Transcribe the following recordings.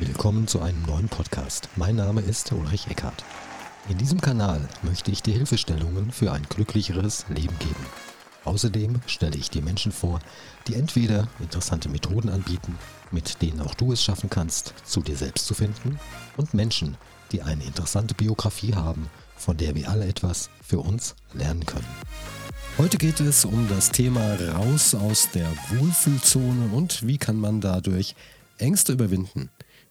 Willkommen zu einem neuen Podcast. Mein Name ist Ulrich Eckhardt. In diesem Kanal möchte ich dir Hilfestellungen für ein glücklicheres Leben geben. Außerdem stelle ich dir Menschen vor, die entweder interessante Methoden anbieten, mit denen auch du es schaffen kannst, zu dir selbst zu finden, und Menschen, die eine interessante Biografie haben, von der wir alle etwas für uns lernen können. Heute geht es um das Thema Raus aus der Wohlfühlzone und wie kann man dadurch Ängste überwinden.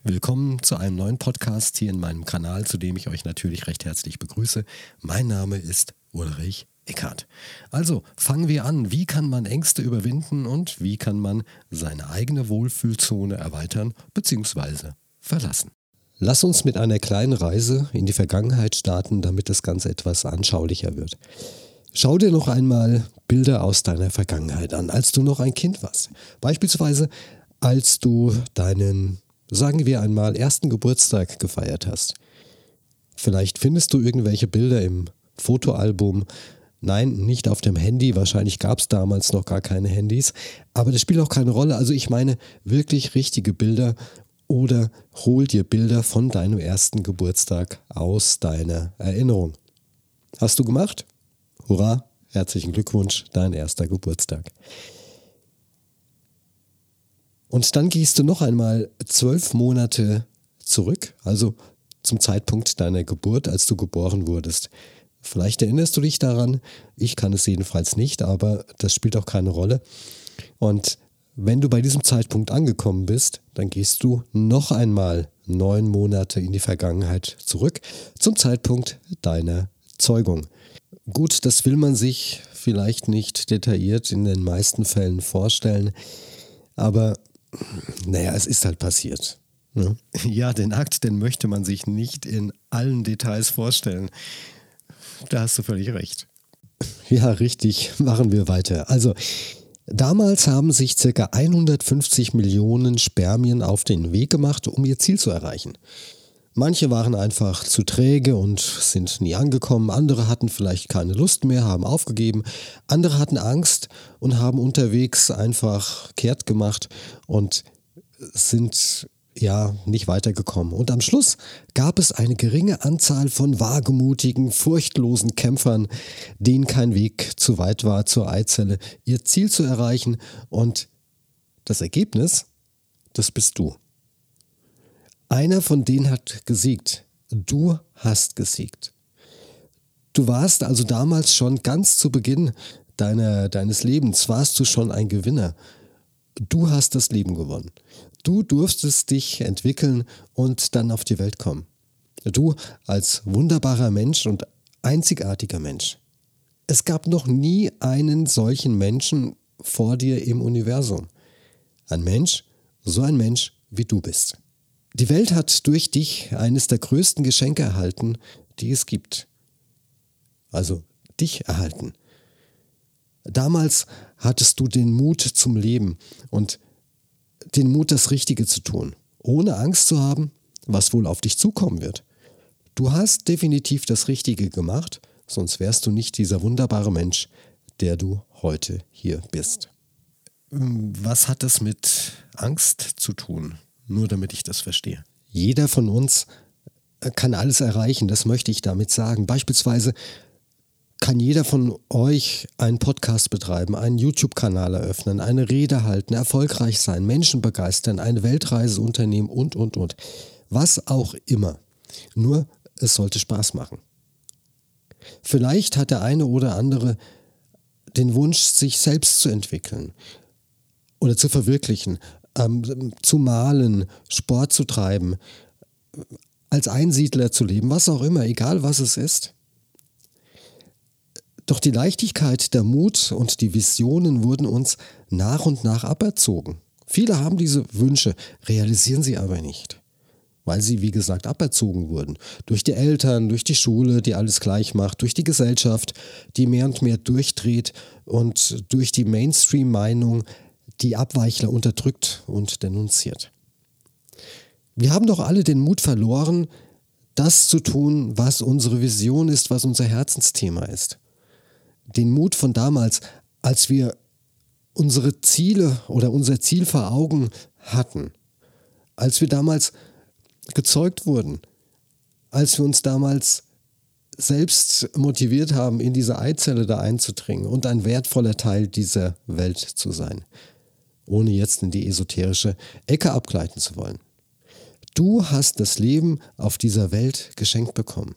Willkommen zu einem neuen Podcast hier in meinem Kanal, zu dem ich euch natürlich recht herzlich begrüße. Mein Name ist Ulrich Eckhardt. Also fangen wir an. Wie kann man Ängste überwinden und wie kann man seine eigene Wohlfühlzone erweitern bzw. verlassen? Lass uns mit einer kleinen Reise in die Vergangenheit starten, damit das Ganze etwas anschaulicher wird. Schau dir noch einmal Bilder aus deiner Vergangenheit an, als du noch ein Kind warst. Beispielsweise, als du deinen sagen wir einmal, ersten Geburtstag gefeiert hast. Vielleicht findest du irgendwelche Bilder im Fotoalbum. Nein, nicht auf dem Handy. Wahrscheinlich gab es damals noch gar keine Handys. Aber das spielt auch keine Rolle. Also ich meine wirklich richtige Bilder oder hol dir Bilder von deinem ersten Geburtstag aus deiner Erinnerung. Hast du gemacht? Hurra, herzlichen Glückwunsch, dein erster Geburtstag. Und dann gehst du noch einmal zwölf Monate zurück, also zum Zeitpunkt deiner Geburt, als du geboren wurdest. Vielleicht erinnerst du dich daran, ich kann es jedenfalls nicht, aber das spielt auch keine Rolle. Und wenn du bei diesem Zeitpunkt angekommen bist, dann gehst du noch einmal neun Monate in die Vergangenheit zurück, zum Zeitpunkt deiner Zeugung. Gut, das will man sich vielleicht nicht detailliert in den meisten Fällen vorstellen, aber naja, es ist halt passiert. Ne? Ja, den Akt, den möchte man sich nicht in allen Details vorstellen. Da hast du völlig recht. Ja, richtig. Machen wir weiter. Also, damals haben sich ca. 150 Millionen Spermien auf den Weg gemacht, um ihr Ziel zu erreichen. Manche waren einfach zu träge und sind nie angekommen, andere hatten vielleicht keine Lust mehr, haben aufgegeben, andere hatten Angst und haben unterwegs einfach kehrt gemacht und sind ja nicht weitergekommen. Und am Schluss gab es eine geringe Anzahl von wagemutigen, furchtlosen Kämpfern, denen kein Weg zu weit war zur Eizelle, ihr Ziel zu erreichen. Und das Ergebnis, das bist du. Einer von denen hat gesiegt. Du hast gesiegt. Du warst also damals schon ganz zu Beginn deiner, deines Lebens, warst du schon ein Gewinner. Du hast das Leben gewonnen. Du durftest dich entwickeln und dann auf die Welt kommen. Du als wunderbarer Mensch und einzigartiger Mensch. Es gab noch nie einen solchen Menschen vor dir im Universum. Ein Mensch, so ein Mensch wie du bist. Die Welt hat durch dich eines der größten Geschenke erhalten, die es gibt. Also dich erhalten. Damals hattest du den Mut zum Leben und den Mut, das Richtige zu tun, ohne Angst zu haben, was wohl auf dich zukommen wird. Du hast definitiv das Richtige gemacht, sonst wärst du nicht dieser wunderbare Mensch, der du heute hier bist. Was hat das mit Angst zu tun? Nur damit ich das verstehe. Jeder von uns äh, kann alles erreichen, das möchte ich damit sagen. Beispielsweise kann jeder von euch einen Podcast betreiben, einen YouTube-Kanal eröffnen, eine Rede halten, erfolgreich sein, Menschen begeistern, eine Weltreise unternehmen und, und, und. Was auch immer. Nur, es sollte Spaß machen. Vielleicht hat der eine oder andere den Wunsch, sich selbst zu entwickeln oder zu verwirklichen, ähm, zu malen, Sport zu treiben, als Einsiedler zu leben, was auch immer, egal was es ist. Doch die Leichtigkeit, der Mut und die Visionen wurden uns nach und nach aberzogen. Viele haben diese Wünsche, realisieren sie aber nicht, weil sie, wie gesagt, aberzogen wurden. Durch die Eltern, durch die Schule, die alles gleich macht, durch die Gesellschaft, die mehr und mehr durchdreht und durch die Mainstream-Meinung, die Abweichler unterdrückt und denunziert. Wir haben doch alle den Mut verloren, das zu tun, was unsere Vision ist, was unser Herzensthema ist. Den Mut von damals, als wir unsere Ziele oder unser Ziel vor Augen hatten. Als wir damals gezeugt wurden, als wir uns damals selbst motiviert haben, in diese Eizelle da einzudringen und ein wertvoller Teil dieser Welt zu sein, ohne jetzt in die esoterische Ecke abgleiten zu wollen. Du hast das Leben auf dieser Welt geschenkt bekommen.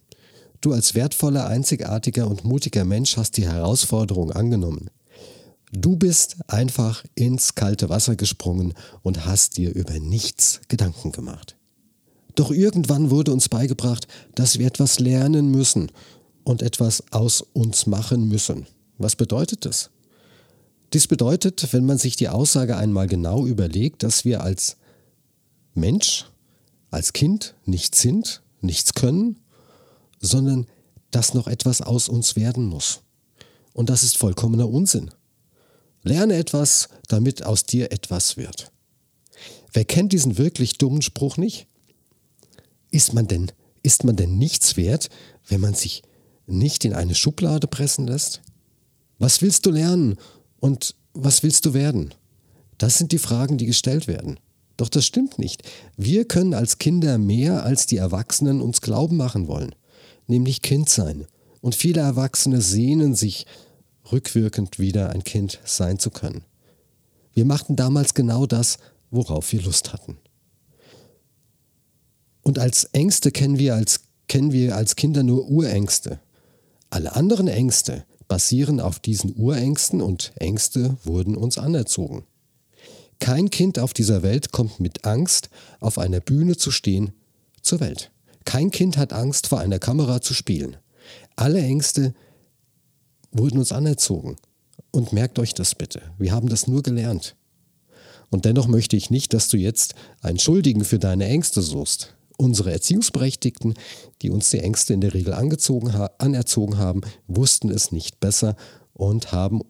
Du als wertvoller, einzigartiger und mutiger Mensch hast die Herausforderung angenommen. Du bist einfach ins kalte Wasser gesprungen und hast dir über nichts Gedanken gemacht. Doch irgendwann wurde uns beigebracht, dass wir etwas lernen müssen und etwas aus uns machen müssen. Was bedeutet das? Dies bedeutet, wenn man sich die Aussage einmal genau überlegt, dass wir als Mensch, als Kind nichts sind, nichts können, sondern dass noch etwas aus uns werden muss. Und das ist vollkommener Unsinn. Lerne etwas, damit aus dir etwas wird. Wer kennt diesen wirklich dummen Spruch nicht? Ist man denn, ist man denn nichts wert, wenn man sich nicht in eine Schublade pressen lässt? Was willst du lernen und was willst du werden? Das sind die Fragen, die gestellt werden. Doch das stimmt nicht. Wir können als Kinder mehr, als die Erwachsenen uns glauben machen wollen, nämlich Kind sein. Und viele Erwachsene sehnen sich rückwirkend wieder ein Kind sein zu können. Wir machten damals genau das, worauf wir Lust hatten. Und als Ängste kennen wir als, kennen wir als Kinder nur Urängste. Alle anderen Ängste basieren auf diesen Urängsten und Ängste wurden uns anerzogen. Kein Kind auf dieser Welt kommt mit Angst, auf einer Bühne zu stehen, zur Welt. Kein Kind hat Angst, vor einer Kamera zu spielen. Alle Ängste wurden uns anerzogen. Und merkt euch das bitte. Wir haben das nur gelernt. Und dennoch möchte ich nicht, dass du jetzt einen Schuldigen für deine Ängste suchst. Unsere Erziehungsberechtigten, die uns die Ängste in der Regel angezogen, anerzogen haben, wussten es nicht besser und haben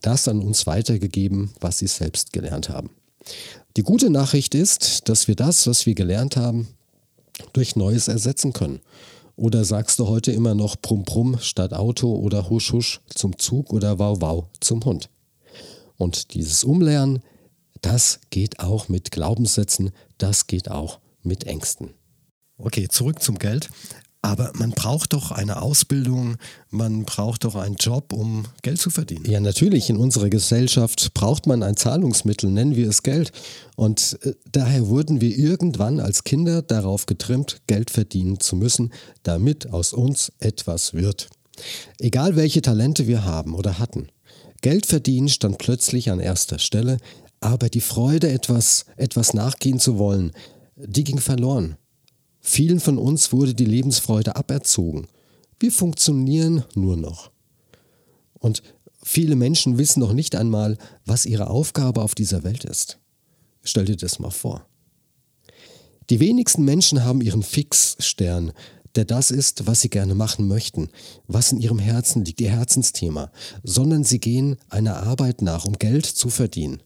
das an uns weitergegeben, was sie selbst gelernt haben. Die gute Nachricht ist, dass wir das, was wir gelernt haben, durch Neues ersetzen können. Oder sagst du heute immer noch Brumm Brumm statt Auto oder Husch Husch zum Zug oder Wow Wow zum Hund? Und dieses Umlernen, das geht auch mit Glaubenssätzen, das geht auch mit Ängsten. Okay, zurück zum Geld. Aber man braucht doch eine Ausbildung, man braucht doch einen Job, um Geld zu verdienen. Ja, natürlich. In unserer Gesellschaft braucht man ein Zahlungsmittel, nennen wir es Geld. Und äh, daher wurden wir irgendwann als Kinder darauf getrimmt, Geld verdienen zu müssen, damit aus uns etwas wird. Egal welche Talente wir haben oder hatten. Geld verdienen stand plötzlich an erster Stelle, aber die Freude, etwas, etwas nachgehen zu wollen, die ging verloren. Vielen von uns wurde die Lebensfreude aberzogen. Wir funktionieren nur noch. Und viele Menschen wissen noch nicht einmal, was ihre Aufgabe auf dieser Welt ist. Stell dir das mal vor. Die wenigsten Menschen haben ihren Fixstern, der das ist, was sie gerne machen möchten, was in ihrem Herzen liegt, ihr Herzensthema, sondern sie gehen einer Arbeit nach, um Geld zu verdienen.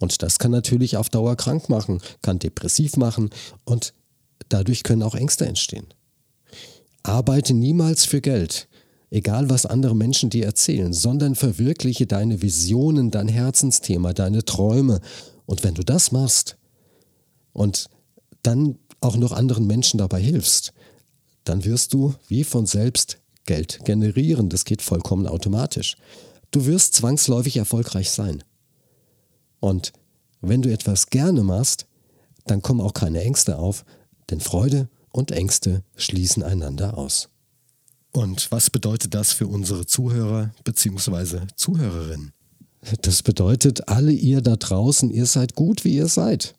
Und das kann natürlich auf Dauer krank machen, kann depressiv machen und dadurch können auch Ängste entstehen. Arbeite niemals für Geld, egal was andere Menschen dir erzählen, sondern verwirkliche deine Visionen, dein Herzensthema, deine Träume. Und wenn du das machst und dann auch noch anderen Menschen dabei hilfst, dann wirst du wie von selbst Geld generieren. Das geht vollkommen automatisch. Du wirst zwangsläufig erfolgreich sein. Und wenn du etwas gerne machst, dann kommen auch keine Ängste auf, denn Freude und Ängste schließen einander aus. Und was bedeutet das für unsere Zuhörer bzw. Zuhörerinnen? Das bedeutet, alle ihr da draußen, ihr seid gut, wie ihr seid.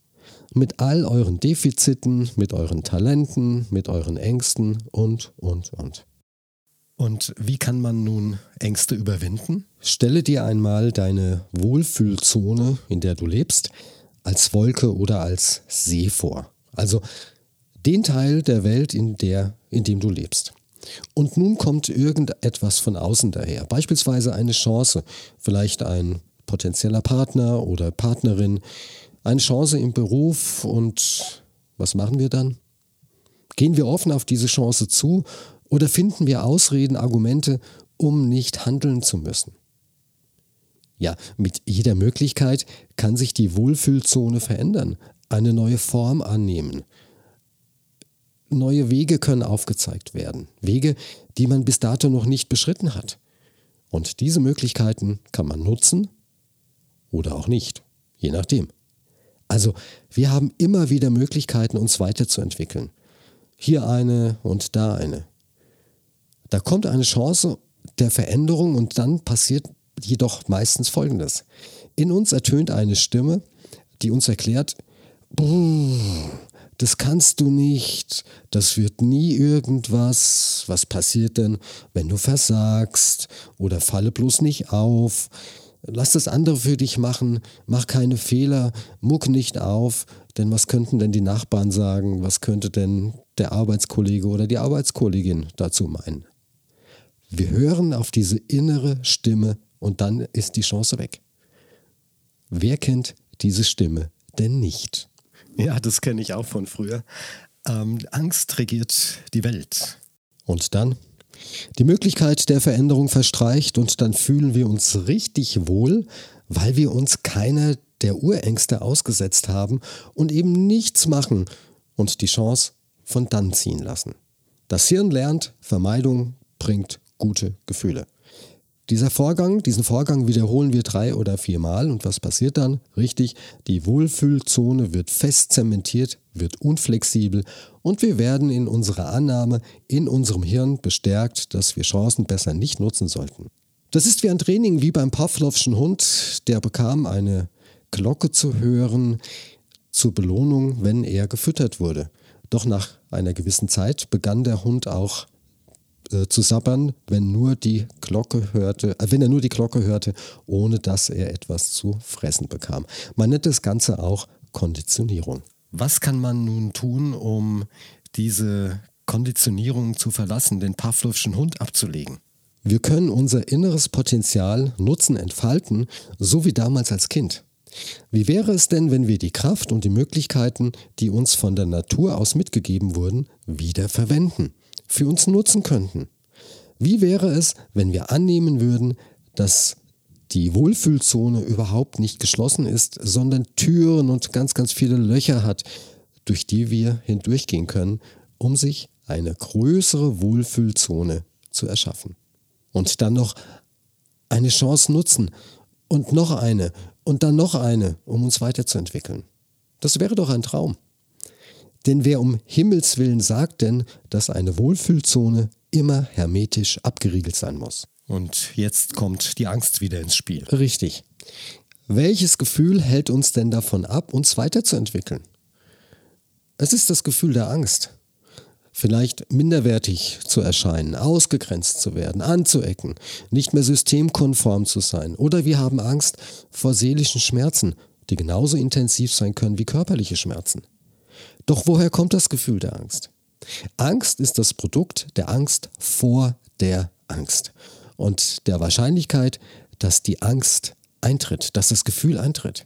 Mit all euren Defiziten, mit euren Talenten, mit euren Ängsten und, und, und. Und wie kann man nun Ängste überwinden? Stelle dir einmal deine Wohlfühlzone, in der du lebst, als Wolke oder als See vor. Also den Teil der Welt, in, der, in dem du lebst. Und nun kommt irgendetwas von außen daher, beispielsweise eine Chance, vielleicht ein potenzieller Partner oder Partnerin, eine Chance im Beruf und was machen wir dann? Gehen wir offen auf diese Chance zu oder finden wir Ausreden, Argumente, um nicht handeln zu müssen? Ja, mit jeder Möglichkeit kann sich die Wohlfühlzone verändern, eine neue Form annehmen. neue Wege können aufgezeigt werden. Wege, die man bis dato noch nicht beschritten hat. Und diese Möglichkeiten kann man nutzen oder auch nicht, je nachdem. Also wir haben immer wieder Möglichkeiten, uns weiterzuentwickeln. Hier eine und da eine. Da kommt eine Chance der Veränderung und dann passiert jedoch meistens Folgendes. In uns ertönt eine Stimme, die uns erklärt, das kannst du nicht, das wird nie irgendwas, was passiert denn, wenn du versagst? Oder falle bloß nicht auf, lass das andere für dich machen, mach keine Fehler, muck nicht auf, denn was könnten denn die Nachbarn sagen, was könnte denn der Arbeitskollege oder die Arbeitskollegin dazu meinen? Wir hören auf diese innere Stimme und dann ist die Chance weg. Wer kennt diese Stimme denn nicht? Ja, das kenne ich auch von früher. Ähm, Angst regiert die Welt. Und dann? Die Möglichkeit der Veränderung verstreicht und dann fühlen wir uns richtig wohl, weil wir uns keiner der Urängste ausgesetzt haben und eben nichts machen und die Chance von dann ziehen lassen. Das Hirn lernt, Vermeidung bringt gute Gefühle. Dieser Vorgang, diesen Vorgang wiederholen wir drei oder viermal und was passiert dann? Richtig, die Wohlfühlzone wird fest zementiert, wird unflexibel und wir werden in unserer Annahme in unserem Hirn bestärkt, dass wir Chancen besser nicht nutzen sollten. Das ist wie ein Training wie beim Pavlovschen Hund, der bekam eine Glocke zu hören zur Belohnung, wenn er gefüttert wurde. Doch nach einer gewissen Zeit begann der Hund auch äh, zu sabbern, wenn nur die Glocke hörte, äh, wenn er nur die Glocke hörte, ohne dass er etwas zu fressen bekam. Man nennt das Ganze auch Konditionierung. Was kann man nun tun, um diese Konditionierung zu verlassen, den Pavlovschen Hund abzulegen? Wir können unser inneres Potenzial nutzen, entfalten, so wie damals als Kind. Wie wäre es denn, wenn wir die Kraft und die Möglichkeiten, die uns von der Natur aus mitgegeben wurden, wieder verwenden? Für uns nutzen könnten. Wie wäre es, wenn wir annehmen würden, dass die Wohlfühlzone überhaupt nicht geschlossen ist, sondern Türen und ganz, ganz viele Löcher hat, durch die wir hindurchgehen können, um sich eine größere Wohlfühlzone zu erschaffen. Und dann noch eine Chance nutzen und noch eine und dann noch eine, um uns weiterzuentwickeln. Das wäre doch ein Traum. Denn wer um Himmels willen sagt denn, dass eine Wohlfühlzone immer hermetisch abgeriegelt sein muss? Und jetzt kommt die Angst wieder ins Spiel. Richtig. Welches Gefühl hält uns denn davon ab, uns weiterzuentwickeln? Es ist das Gefühl der Angst. Vielleicht minderwertig zu erscheinen, ausgegrenzt zu werden, anzuecken, nicht mehr systemkonform zu sein. Oder wir haben Angst vor seelischen Schmerzen, die genauso intensiv sein können wie körperliche Schmerzen. Doch woher kommt das Gefühl der Angst? Angst ist das Produkt der Angst vor der Angst und der Wahrscheinlichkeit, dass die Angst eintritt, dass das Gefühl eintritt.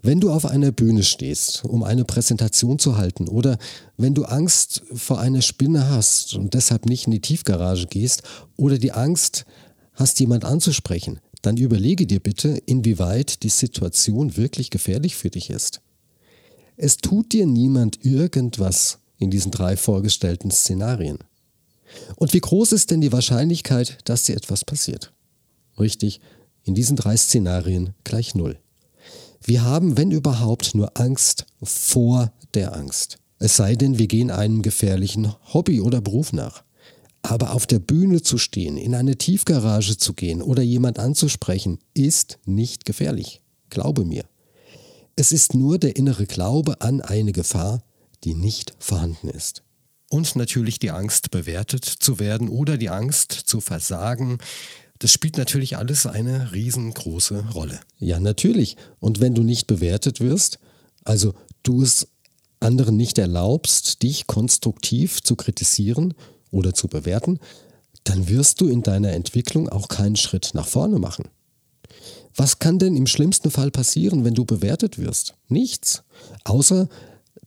Wenn du auf einer Bühne stehst, um eine Präsentation zu halten, oder wenn du Angst vor einer Spinne hast und deshalb nicht in die Tiefgarage gehst, oder die Angst hast, jemand anzusprechen, dann überlege dir bitte, inwieweit die Situation wirklich gefährlich für dich ist. Es tut dir niemand irgendwas in diesen drei vorgestellten Szenarien. Und wie groß ist denn die Wahrscheinlichkeit, dass dir etwas passiert? Richtig, in diesen drei Szenarien gleich null. Wir haben, wenn überhaupt, nur Angst vor der Angst. Es sei denn, wir gehen einem gefährlichen Hobby oder Beruf nach. Aber auf der Bühne zu stehen, in eine Tiefgarage zu gehen oder jemand anzusprechen, ist nicht gefährlich. Glaube mir. Es ist nur der innere Glaube an eine Gefahr, die nicht vorhanden ist. Und natürlich die Angst, bewertet zu werden oder die Angst zu versagen. Das spielt natürlich alles eine riesengroße Rolle. Ja, natürlich. Und wenn du nicht bewertet wirst, also du es anderen nicht erlaubst, dich konstruktiv zu kritisieren oder zu bewerten, dann wirst du in deiner Entwicklung auch keinen Schritt nach vorne machen. Was kann denn im schlimmsten Fall passieren, wenn du bewertet wirst? Nichts. Außer,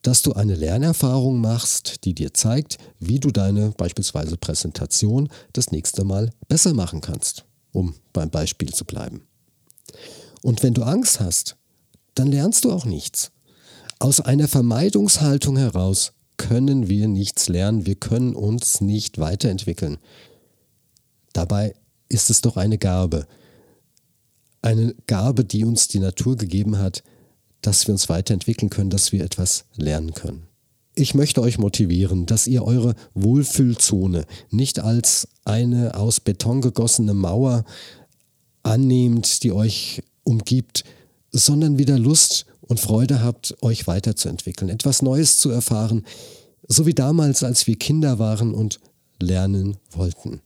dass du eine Lernerfahrung machst, die dir zeigt, wie du deine beispielsweise Präsentation das nächste Mal besser machen kannst, um beim Beispiel zu bleiben. Und wenn du Angst hast, dann lernst du auch nichts. Aus einer Vermeidungshaltung heraus können wir nichts lernen, wir können uns nicht weiterentwickeln. Dabei ist es doch eine Gabe. Eine Gabe, die uns die Natur gegeben hat, dass wir uns weiterentwickeln können, dass wir etwas lernen können. Ich möchte euch motivieren, dass ihr eure Wohlfühlzone nicht als eine aus Beton gegossene Mauer annehmt, die euch umgibt, sondern wieder Lust und Freude habt, euch weiterzuentwickeln, etwas Neues zu erfahren, so wie damals, als wir Kinder waren und lernen wollten.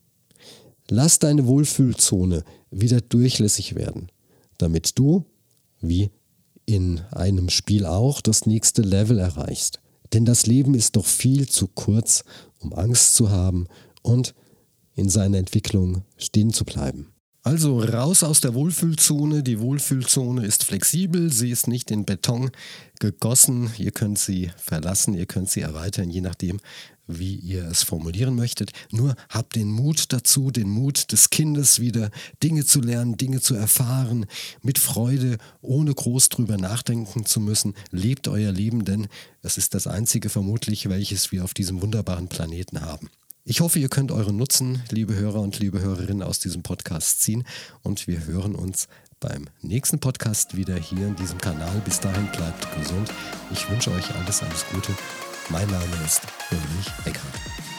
Lass deine Wohlfühlzone wieder durchlässig werden, damit du, wie in einem Spiel auch, das nächste Level erreichst. Denn das Leben ist doch viel zu kurz, um Angst zu haben und in seiner Entwicklung stehen zu bleiben. Also raus aus der Wohlfühlzone. Die Wohlfühlzone ist flexibel, sie ist nicht in Beton gegossen. Ihr könnt sie verlassen, ihr könnt sie erweitern, je nachdem, wie ihr es formulieren möchtet. Nur habt den Mut dazu, den Mut des Kindes wieder Dinge zu lernen, Dinge zu erfahren, mit Freude, ohne groß drüber nachdenken zu müssen. Lebt euer Leben, denn es ist das einzige vermutlich, welches wir auf diesem wunderbaren Planeten haben. Ich hoffe, ihr könnt euren Nutzen, liebe Hörer und liebe Hörerinnen, aus diesem Podcast ziehen und wir hören uns beim nächsten Podcast wieder hier in diesem Kanal. Bis dahin bleibt gesund. Ich wünsche euch alles, alles Gute. Mein Name ist Ulrich Eckhardt.